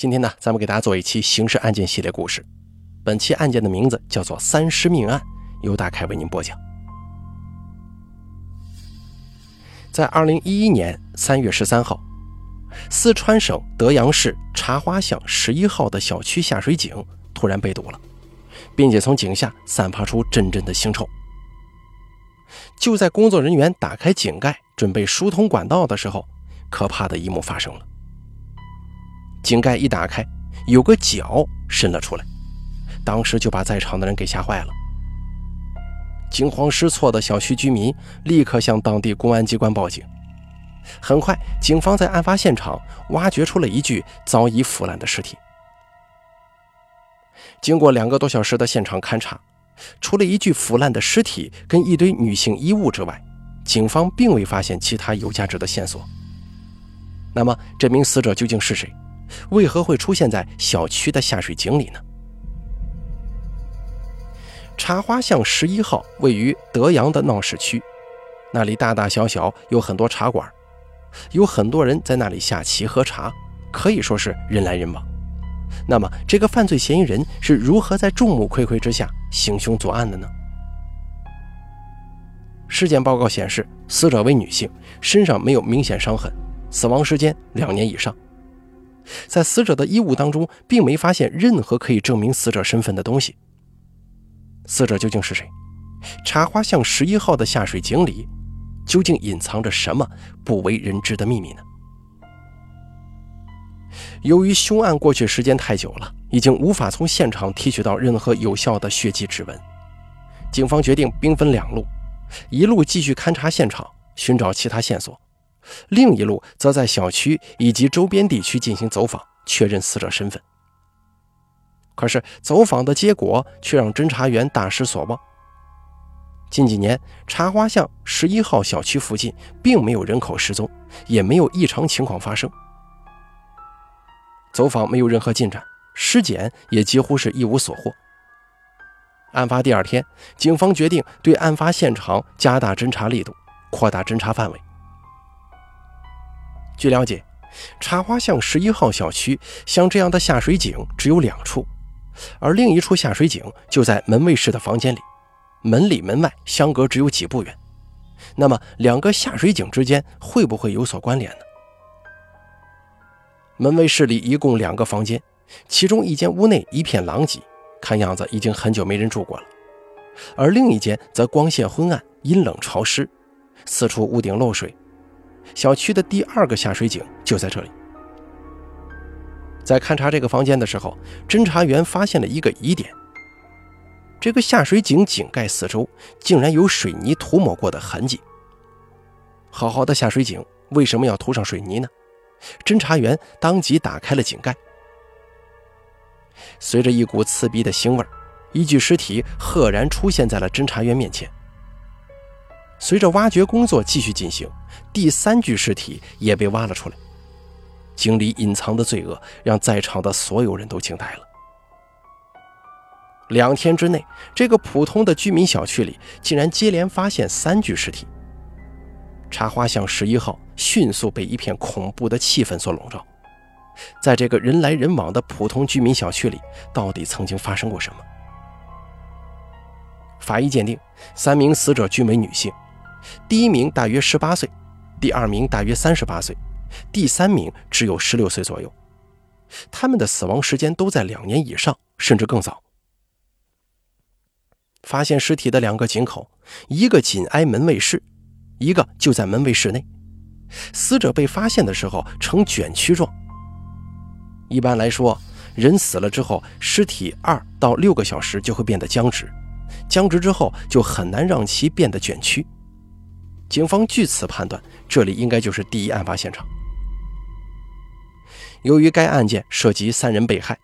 今天呢，咱们给大家做一期刑事案件系列故事。本期案件的名字叫做“三尸命案”，由大凯为您播讲。在二零一一年三月十三号，四川省德阳市茶花巷十一号的小区下水井突然被堵了，并且从井下散发出阵阵的腥臭。就在工作人员打开井盖准备疏通管道的时候，可怕的一幕发生了。井盖一打开，有个脚伸了出来，当时就把在场的人给吓坏了。惊慌失措的小区居民立刻向当地公安机关报警。很快，警方在案发现场挖掘出了一具早已腐烂的尸体。经过两个多小时的现场勘查，除了一具腐烂的尸体跟一堆女性衣物之外，警方并未发现其他有价值的线索。那么，这名死者究竟是谁？为何会出现在小区的下水井里呢？茶花巷十一号位于德阳的闹市区，那里大大小小有很多茶馆，有很多人在那里下棋喝茶，可以说是人来人往。那么，这个犯罪嫌疑人是如何在众目睽睽之下行凶作案的呢？尸检报告显示，死者为女性，身上没有明显伤痕，死亡时间两年以上。在死者的衣物当中，并没发现任何可以证明死者身份的东西。死者究竟是谁？茶花巷十一号的下水井里，究竟隐藏着什么不为人知的秘密呢？由于凶案过去时间太久了，已经无法从现场提取到任何有效的血迹指纹，警方决定兵分两路：一路继续勘察现场，寻找其他线索。另一路则在小区以及周边地区进行走访，确认死者身份。可是走访的结果却让侦查员大失所望。近几年，茶花巷十一号小区附近并没有人口失踪，也没有异常情况发生。走访没有任何进展，尸检也几乎是一无所获。案发第二天，警方决定对案发现场加大侦查力度，扩大侦查范围。据了解，茶花巷十一号小区像这样的下水井只有两处，而另一处下水井就在门卫室的房间里，门里门外相隔只有几步远。那么，两个下水井之间会不会有所关联呢？门卫室里一共两个房间，其中一间屋内一片狼藉，看样子已经很久没人住过了，而另一间则光线昏暗、阴冷潮湿，四处屋顶漏水。小区的第二个下水井就在这里。在勘察这个房间的时候，侦查员发现了一个疑点：这个下水井井盖四周竟然有水泥涂抹过的痕迹。好好的下水井为什么要涂上水泥呢？侦查员当即打开了井盖，随着一股刺鼻的腥味，一具尸体赫然出现在了侦查员面前。随着挖掘工作继续进行，第三具尸体也被挖了出来。井里隐藏的罪恶让在场的所有人都惊呆了。两天之内，这个普通的居民小区里竟然接连发现三具尸体。茶花巷十一号迅速被一片恐怖的气氛所笼罩。在这个人来人往的普通居民小区里，到底曾经发生过什么？法医鉴定，三名死者均为女性。第一名大约十八岁，第二名大约三十八岁，第三名只有十六岁左右。他们的死亡时间都在两年以上，甚至更早。发现尸体的两个井口，一个紧挨门卫室，一个就在门卫室内。死者被发现的时候呈卷曲状。一般来说，人死了之后，尸体二到六个小时就会变得僵直，僵直之后就很难让其变得卷曲。警方据此判断，这里应该就是第一案发现场。由于该案件涉及三人被害，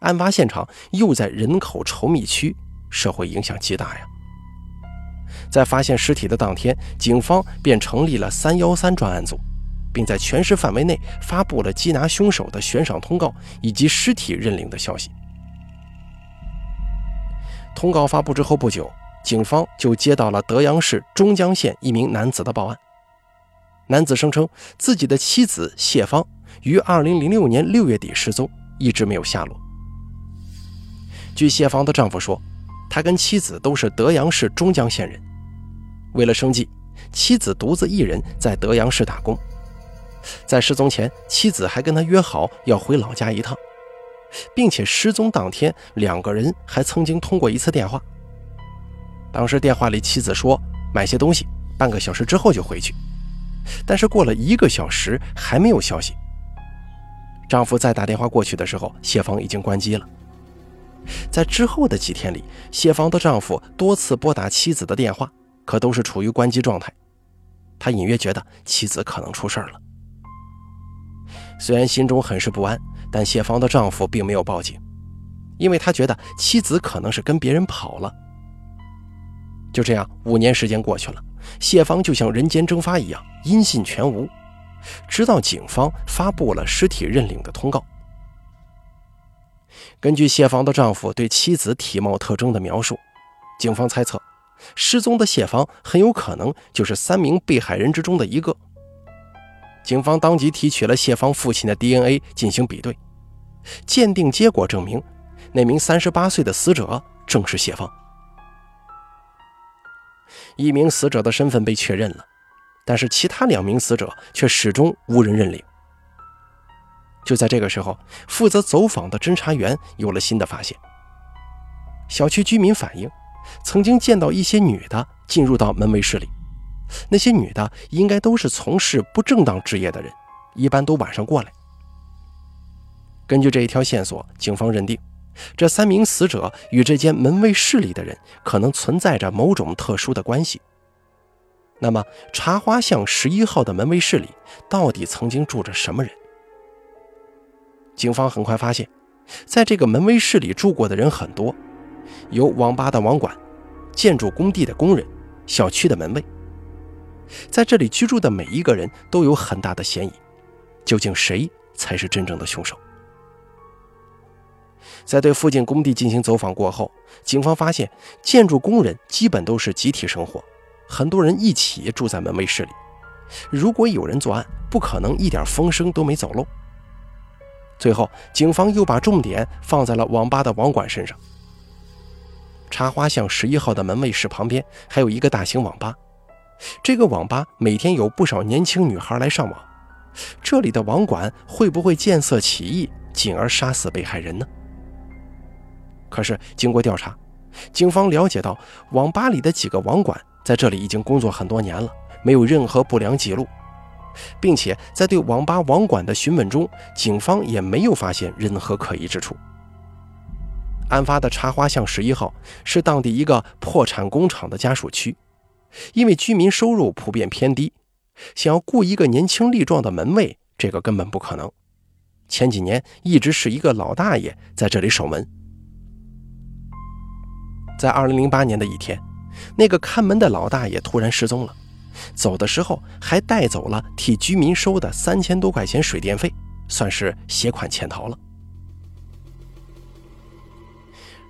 案发现场又在人口稠密区，社会影响极大呀。在发现尸体的当天，警方便成立了“三幺三”专案组，并在全市范围内发布了缉拿凶手的悬赏通告以及尸体认领的消息。通告发布之后不久。警方就接到了德阳市中江县一名男子的报案。男子声称自己的妻子谢芳于2006年6月底失踪，一直没有下落。据谢芳的丈夫说，他跟妻子都是德阳市中江县人，为了生计，妻子独自一人在德阳市打工。在失踪前，妻子还跟他约好要回老家一趟，并且失踪当天，两个人还曾经通过一次电话。当时电话里妻子说买些东西，半个小时之后就回去，但是过了一个小时还没有消息。丈夫再打电话过去的时候，谢芳已经关机了。在之后的几天里，谢芳的丈夫多次拨打妻子的电话，可都是处于关机状态。他隐约觉得妻子可能出事了。虽然心中很是不安，但谢芳的丈夫并没有报警，因为他觉得妻子可能是跟别人跑了。就这样，五年时间过去了，谢芳就像人间蒸发一样，音信全无。直到警方发布了尸体认领的通告。根据谢芳的丈夫对妻子体貌特征的描述，警方猜测，失踪的谢芳很有可能就是三名被害人之中的一个。警方当即提取了谢芳父亲的 DNA 进行比对，鉴定结果证明，那名三十八岁的死者正是谢芳。一名死者的身份被确认了，但是其他两名死者却始终无人认领。就在这个时候，负责走访的侦查员有了新的发现。小区居民反映，曾经见到一些女的进入到门卫室里。那些女的应该都是从事不正当职业的人，一般都晚上过来。根据这一条线索，警方认定这三名死者与这间门卫室里的人可能存在着某种特殊的关系。那么，茶花巷十一号的门卫室里到底曾经住着什么人？警方很快发现，在这个门卫室里住过的人很多，有网吧的网管、建筑工地的工人、小区的门卫。在这里居住的每一个人都有很大的嫌疑，究竟谁才是真正的凶手？在对附近工地进行走访过后，警方发现建筑工人基本都是集体生活，很多人一起住在门卫室里。如果有人作案，不可能一点风声都没走漏。最后，警方又把重点放在了网吧的网管身上。茶花巷十一号的门卫室旁边还有一个大型网吧。这个网吧每天有不少年轻女孩来上网，这里的网管会不会见色起意，进而杀死被害人呢？可是经过调查，警方了解到，网吧里的几个网管在这里已经工作很多年了，没有任何不良记录，并且在对网吧网管的询问中，警方也没有发现任何可疑之处。案发的茶花巷十一号是当地一个破产工厂的家属区。因为居民收入普遍偏低，想要雇一个年轻力壮的门卫，这个根本不可能。前几年一直是一个老大爷在这里守门。在2008年的一天，那个看门的老大爷突然失踪了，走的时候还带走了替居民收的三千多块钱水电费，算是携款潜逃了。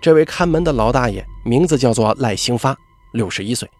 这位看门的老大爷名字叫做赖兴发，六十一岁。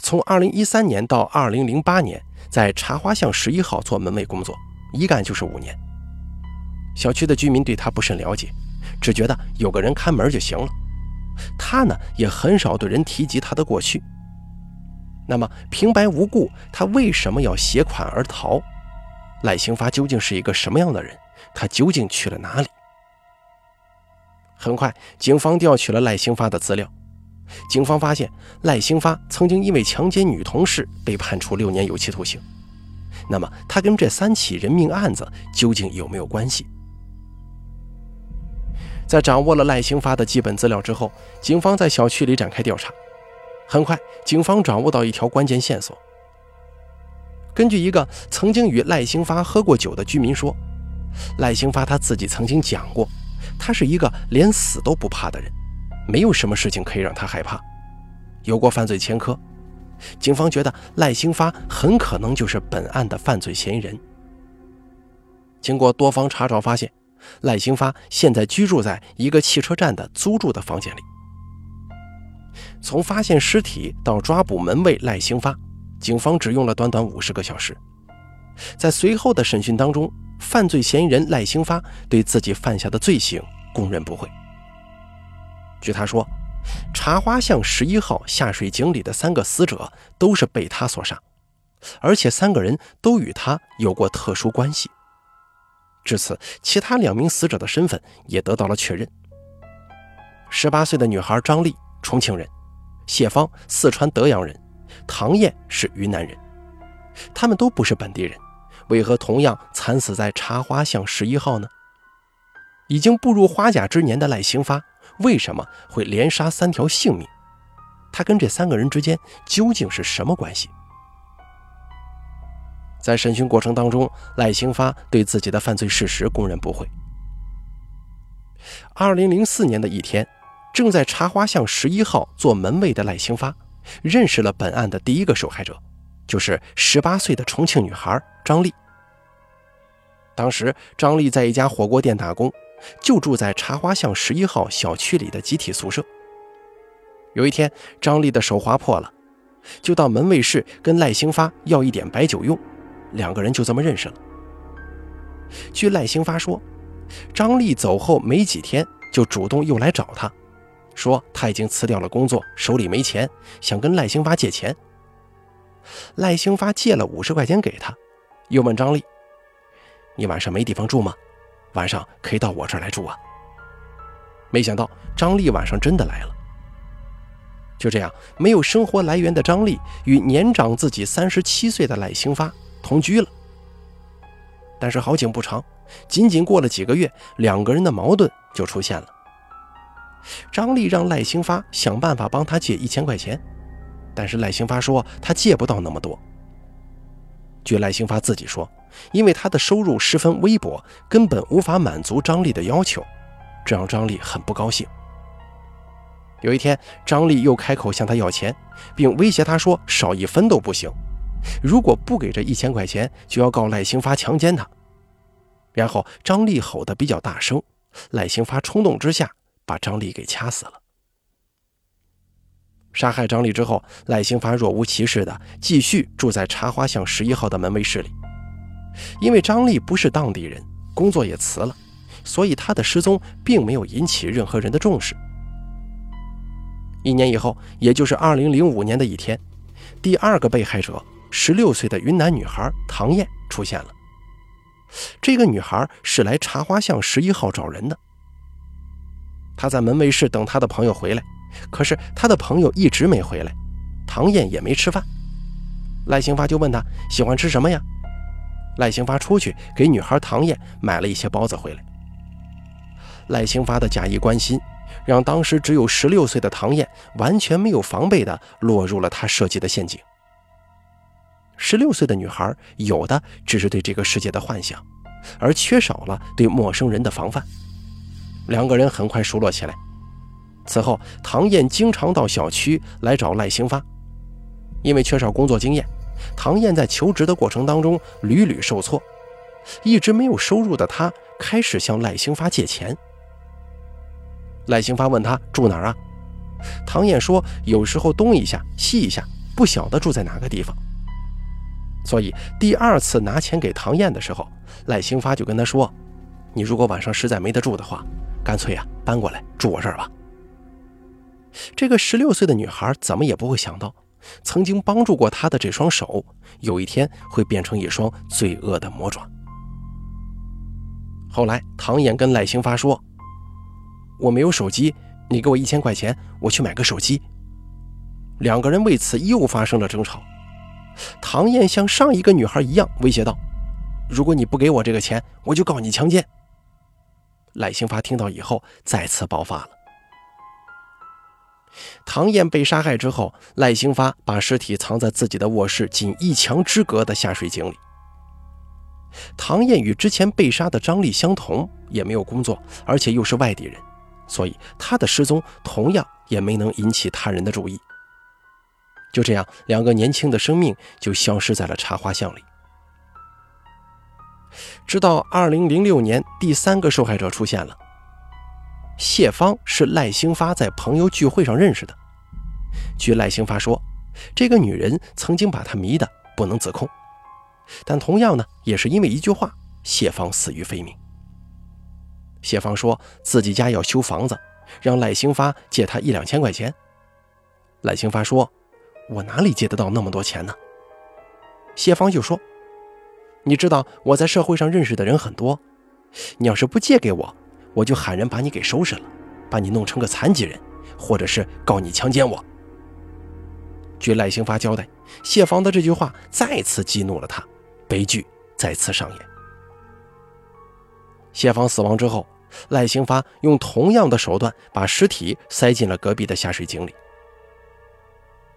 从2013年到2008年，在茶花巷十一号做门卫工作，一干就是五年。小区的居民对他不甚了解，只觉得有个人看门就行了。他呢，也很少对人提及他的过去。那么平白无故，他为什么要携款而逃？赖兴发究竟是一个什么样的人？他究竟去了哪里？很快，警方调取了赖兴发的资料。警方发现赖兴发曾经因为强奸女同事被判处六年有期徒刑。那么，他跟这三起人命案子究竟有没有关系？在掌握了赖兴发的基本资料之后，警方在小区里展开调查。很快，警方掌握到一条关键线索。根据一个曾经与赖兴发喝过酒的居民说，赖兴发他自己曾经讲过，他是一个连死都不怕的人。没有什么事情可以让他害怕，有过犯罪前科，警方觉得赖兴发很可能就是本案的犯罪嫌疑人。经过多方查找，发现赖兴发现在居住在一个汽车站的租住的房间里。从发现尸体到抓捕门卫赖兴发，警方只用了短短五十个小时。在随后的审讯当中，犯罪嫌疑人赖兴发对自己犯下的罪行供认不讳。据他说，茶花巷十一号下水井里的三个死者都是被他所杀，而且三个人都与他有过特殊关系。至此，其他两名死者的身份也得到了确认。十八岁的女孩张丽，重庆人；谢芳，四川德阳人；唐艳是云南人。他们都不是本地人，为何同样惨死在茶花巷十一号呢？已经步入花甲之年的赖兴发，为什么会连杀三条性命？他跟这三个人之间究竟是什么关系？在审讯过程当中，赖兴发对自己的犯罪事实供认不讳。二零零四年的一天，正在茶花巷十一号做门卫的赖兴发，认识了本案的第一个受害者。就是十八岁的重庆女孩张丽。当时张丽在一家火锅店打工，就住在茶花巷十一号小区里的集体宿舍。有一天，张丽的手划破了，就到门卫室跟赖兴发要一点白酒用，两个人就这么认识了。据赖兴发说，张丽走后没几天，就主动又来找他，说他已经辞掉了工作，手里没钱，想跟赖兴发借钱。赖兴发借了五十块钱给他，又问张丽：“你晚上没地方住吗？晚上可以到我这儿来住啊。”没想到张丽晚上真的来了。就这样，没有生活来源的张丽与年长自己三十七岁的赖兴发同居了。但是好景不长，仅仅过了几个月，两个人的矛盾就出现了。张丽让赖兴发想办法帮他借一千块钱。但是赖兴发说他借不到那么多。据赖兴发自己说，因为他的收入十分微薄，根本无法满足张丽的要求，这让张丽很不高兴。有一天，张丽又开口向他要钱，并威胁他说少一分都不行，如果不给这一千块钱，就要告赖兴发强奸他。然后张丽吼得比较大声，赖兴发冲动之下把张丽给掐死了。杀害张丽之后，赖兴发若无其事的继续住在茶花巷十一号的门卫室里。因为张丽不是当地人，工作也辞了，所以他的失踪并没有引起任何人的重视。一年以后，也就是二零零五年的一天，第二个被害者十六岁的云南女孩唐燕出现了。这个女孩是来茶花巷十一号找人的，她在门卫室等她的朋友回来。可是他的朋友一直没回来，唐燕也没吃饭。赖兴发就问她喜欢吃什么呀？赖兴发出去给女孩唐燕买了一些包子回来。赖兴发的假意关心，让当时只有十六岁的唐燕完全没有防备的落入了他设计的陷阱。十六岁的女孩有的只是对这个世界的幻想，而缺少了对陌生人的防范。两个人很快熟络起来。此后，唐燕经常到小区来找赖兴发，因为缺少工作经验，唐燕在求职的过程当中屡屡受挫，一直没有收入的她开始向赖兴发借钱。赖兴发问他住哪儿啊？唐燕说有时候东一下西一下，不晓得住在哪个地方。所以第二次拿钱给唐燕的时候，赖兴发就跟他说：“你如果晚上实在没得住的话，干脆呀搬过来住我这儿吧。”这个十六岁的女孩怎么也不会想到，曾经帮助过她的这双手，有一天会变成一双罪恶的魔爪。后来，唐燕跟赖兴发说：“我没有手机，你给我一千块钱，我去买个手机。”两个人为此又发生了争吵。唐燕像上一个女孩一样威胁道：“如果你不给我这个钱，我就告你强奸。”赖兴发听到以后，再次爆发了。唐燕被杀害之后，赖兴发把尸体藏在自己的卧室仅一墙之隔的下水井里。唐燕与之前被杀的张丽相同，也没有工作，而且又是外地人，所以她的失踪同样也没能引起他人的注意。就这样，两个年轻的生命就消失在了茶花巷里。直到2006年，第三个受害者出现了。谢芳是赖兴发在朋友聚会上认识的。据赖兴发说，这个女人曾经把他迷得不能自控，但同样呢，也是因为一句话，谢芳死于非命。谢芳说自己家要修房子，让赖兴发借他一两千块钱。赖兴发说：“我哪里借得到那么多钱呢？”谢芳就说：“你知道我在社会上认识的人很多，你要是不借给我，我就喊人把你给收拾了，把你弄成个残疾人，或者是告你强奸我。”据赖兴发交代，谢芳的这句话再次激怒了他，悲剧再次上演。谢芳死亡之后，赖兴发用同样的手段把尸体塞进了隔壁的下水井里。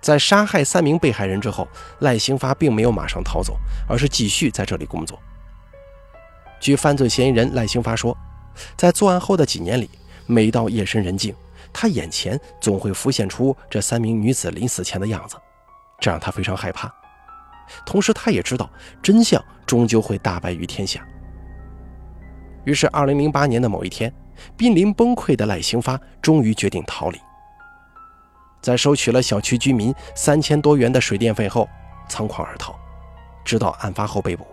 在杀害三名被害人之后，赖兴发并没有马上逃走，而是继续在这里工作。据犯罪嫌疑人赖兴发说，在作案后的几年里，每到夜深人静，他眼前总会浮现出这三名女子临死前的样子，这让他非常害怕。同时，他也知道真相终究会大白于天下。于是，2008年的某一天，濒临崩溃的赖兴发终于决定逃离。在收取了小区居民三千多元的水电费后，仓皇而逃，直到案发后被捕。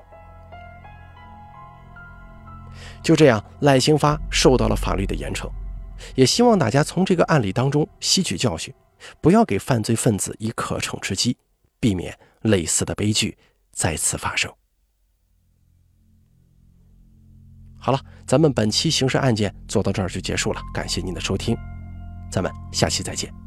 就这样，赖兴发受到了法律的严惩。也希望大家从这个案例当中吸取教训，不要给犯罪分子以可乘之机，避免类似的悲剧再次发生。好了，咱们本期刑事案件做到这儿就结束了，感谢您的收听，咱们下期再见。